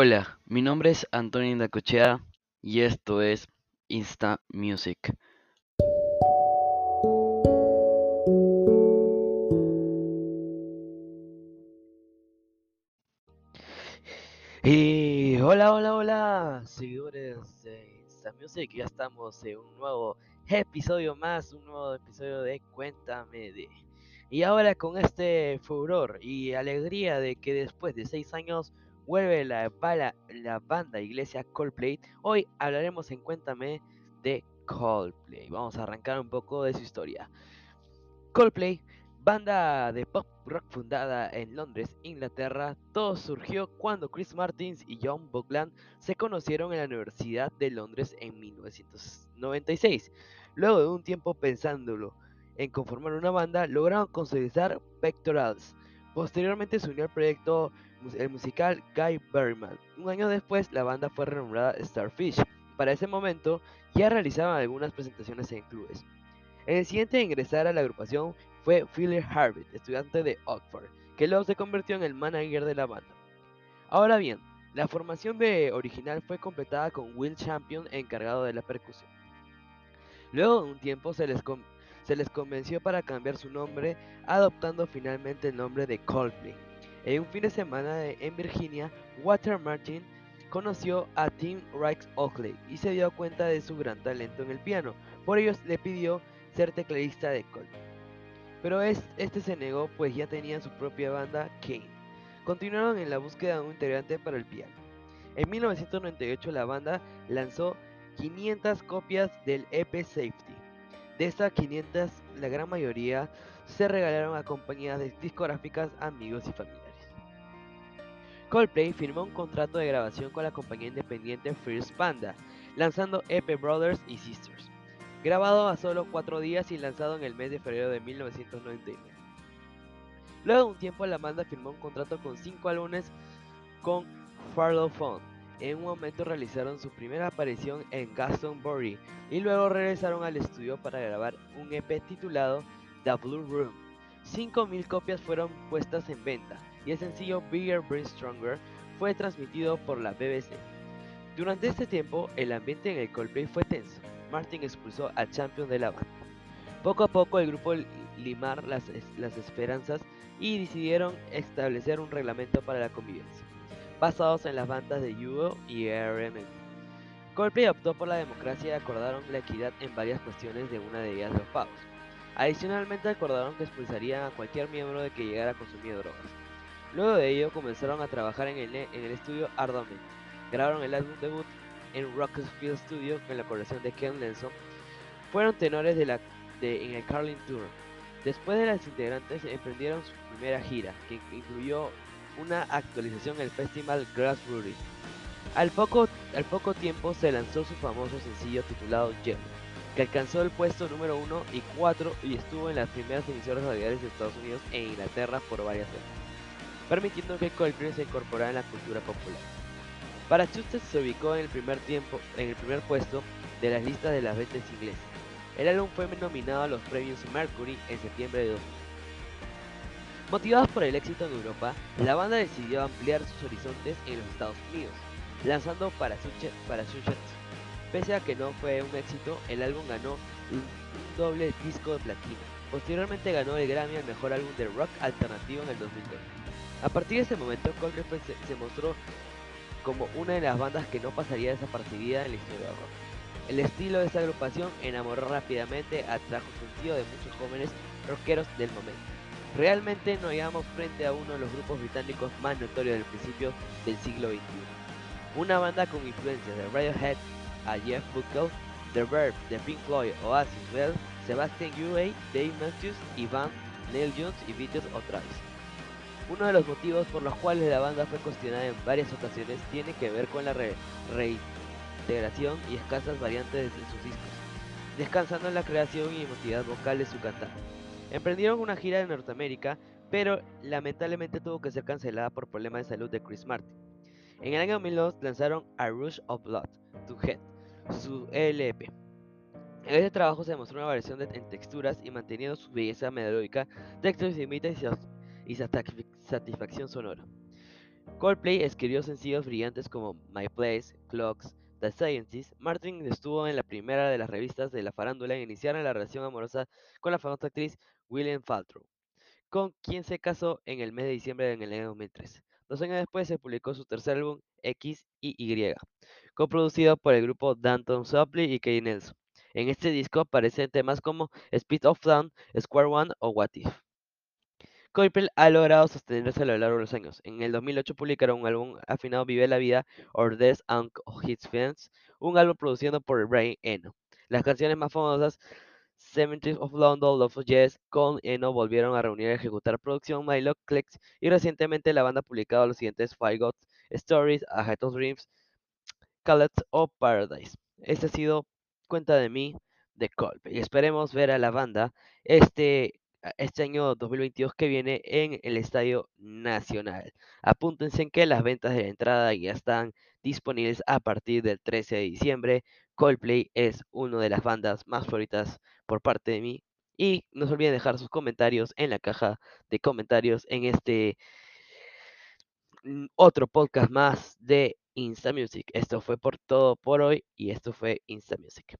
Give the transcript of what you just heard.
Hola, mi nombre es Antonio Indacochea y esto es Insta Music. Y hola, hola, hola, seguidores de Insta Music, ya estamos en un nuevo episodio más, un nuevo episodio de Cuéntame de. Y ahora con este furor y alegría de que después de seis años vuelve la, la banda iglesia Coldplay, hoy hablaremos en Cuéntame de Coldplay. Vamos a arrancar un poco de su historia. Coldplay, banda de pop rock fundada en Londres, Inglaterra, todo surgió cuando Chris Martins y John Buckland se conocieron en la Universidad de Londres en 1996. Luego de un tiempo pensándolo en conformar una banda, lograron consolidar Pectorals. Posteriormente se unió al proyecto el musical Guy Berryman. Un año después, la banda fue renombrada Starfish. Para ese momento, ya realizaban algunas presentaciones en clubes. El siguiente a ingresar a la agrupación fue Philip Harvey, estudiante de Oxford, que luego se convirtió en el manager de la banda. Ahora bien, la formación de original fue completada con Will Champion encargado de la percusión. Luego de un tiempo se les, se les convenció para cambiar su nombre, adoptando finalmente el nombre de Coldplay. En un fin de semana en Virginia, Walter Martin conoció a Tim Rex Oakley y se dio cuenta de su gran talento en el piano. Por ello le pidió ser tecladista de Coldplay. Pero este se negó pues ya tenía su propia banda Kane. Continuaron en la búsqueda de un integrante para el piano. En 1998 la banda lanzó 500 copias del EP Safety. De estas 500, la gran mayoría se regalaron a compañías discográficas, amigos y familiares. Coldplay firmó un contrato de grabación con la compañía independiente First Panda, lanzando EP Brothers y Sisters grabado a solo cuatro días y lanzado en el mes de febrero de 1999. Luego de un tiempo la banda firmó un contrato con cinco álbumes con Fund. En un momento realizaron su primera aparición en Glastonbury y luego regresaron al estudio para grabar un EP titulado The Blue Room. 5.000 copias fueron puestas en venta y el sencillo Bigger Brain Stronger fue transmitido por la BBC. Durante este tiempo el ambiente en el Coldplay fue tenso Martin expulsó a Champion de la banda. Poco a poco el grupo limar las, las esperanzas y decidieron establecer un reglamento para la convivencia, basados en las bandas de Yugo y RMN. Coldplay optó por la democracia y acordaron la equidad en varias cuestiones de una de ellas los pagos. Adicionalmente acordaron que expulsarían a cualquier miembro de que llegara a consumir drogas. Luego de ello comenzaron a trabajar en el, estudio arduamente. Grabaron el álbum debut en Rockfield Studio con la colaboración de Ken Lenson, fueron tenores de la, en el Carlin Tour. Después de las integrantes emprendieron su primera gira, que incluyó una actualización en el festival Grassroots. Al poco, al poco tiempo se lanzó su famoso sencillo titulado Gem, que alcanzó el puesto número 1 y 4 y estuvo en las primeras emisoras radiales de Estados Unidos e Inglaterra por varias semanas, permitiendo que Coldplay se incorporara en la cultura popular. Parachutes se ubicó en el primer tiempo, en el primer puesto de las listas de las ventas inglesas. El álbum fue nominado a los premios Mercury en septiembre de 2000. Motivados por el éxito en Europa, la banda decidió ampliar sus horizontes en los Estados Unidos, lanzando Parachutes. Pese a que no fue un éxito, el álbum ganó un doble disco de platino. Posteriormente ganó el Grammy al mejor álbum de rock alternativo en el 2002. A partir de ese momento, Coldplay se mostró como una de las bandas que no pasaría desapercibida en la historia del rock. El estilo de esta agrupación enamoró rápidamente, atrajo sentido de muchos jóvenes rockeros del momento. Realmente no íbamos frente a uno de los grupos británicos más notorios del principio del siglo XXI. Una banda con influencias de Radiohead, a Jeff Buckley, The Verb, The Pink Floyd, Oasis, Bell, Sebastian Huey, Dave Matthews, Ivan, Neil Jones y Beatles o Travis. Uno de los motivos por los cuales la banda fue cuestionada en varias ocasiones tiene que ver con la reintegración y escasas variantes de sus discos, descansando en la creación y emotividad vocal de su cantante. Emprendieron una gira en Norteamérica, pero lamentablemente tuvo que ser cancelada por problemas de salud de Chris Martin. En el año 2002 lanzaron A Rush of Blood to Head, su e LP. En este trabajo se demostró una variación en texturas y manteniendo su belleza melódica, textos y y satisfacción sonora. Coldplay escribió sencillos brillantes como My Place, Clocks, The Scientist. Martin estuvo en la primera de las revistas de la farándula en iniciar la relación amorosa con la famosa actriz William Faltrow, con quien se casó en el mes de diciembre del año 2003. Dos años después se publicó su tercer álbum, X y Y, coproducido por el grupo Danton Sopley y Kay Nelson. En este disco aparecen temas como Speed of Sound, Square One o What If. Coldplay ha logrado sostenerse a lo largo de los años. En el 2008 publicaron un álbum afinado Vive la Vida, Or Death and His Fans, un álbum producido por Brian Eno. Las canciones más famosas, Cemetery of London, Love of Yes, con Eno volvieron a reunir y ejecutar producción Luck Clicks y recientemente la banda ha publicado los siguientes Five Gods, Stories, A Heart of Dreams, Callets of Paradise. Este ha sido Cuenta de mí de Coldplay. Esperemos ver a la banda este este año 2022 que viene en el Estadio Nacional. Apúntense en que las ventas de entrada ya están disponibles a partir del 13 de diciembre. Coldplay es una de las bandas más favoritas por parte de mí. Y no se olviden dejar sus comentarios en la caja de comentarios en este otro podcast más de Insta Music. Esto fue por todo por hoy y esto fue Insta Music.